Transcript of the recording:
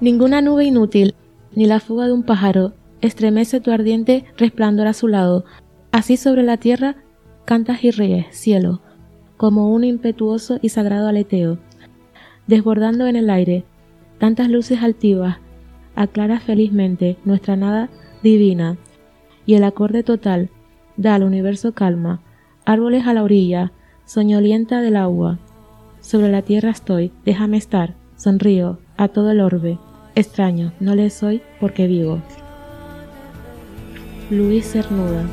Ninguna nube inútil, ni la fuga de un pájaro, estremece tu ardiente resplandor a su lado. Así sobre la tierra cantas y ríes, cielo, como un impetuoso y sagrado aleteo, desbordando en el aire tantas luces altivas, aclara felizmente nuestra nada divina, y el acorde total da al universo calma, árboles a la orilla, soñolienta del agua. Sobre la tierra estoy, déjame estar, sonrío a todo el orbe. Extraño, no le soy porque vivo. Luis Cernuda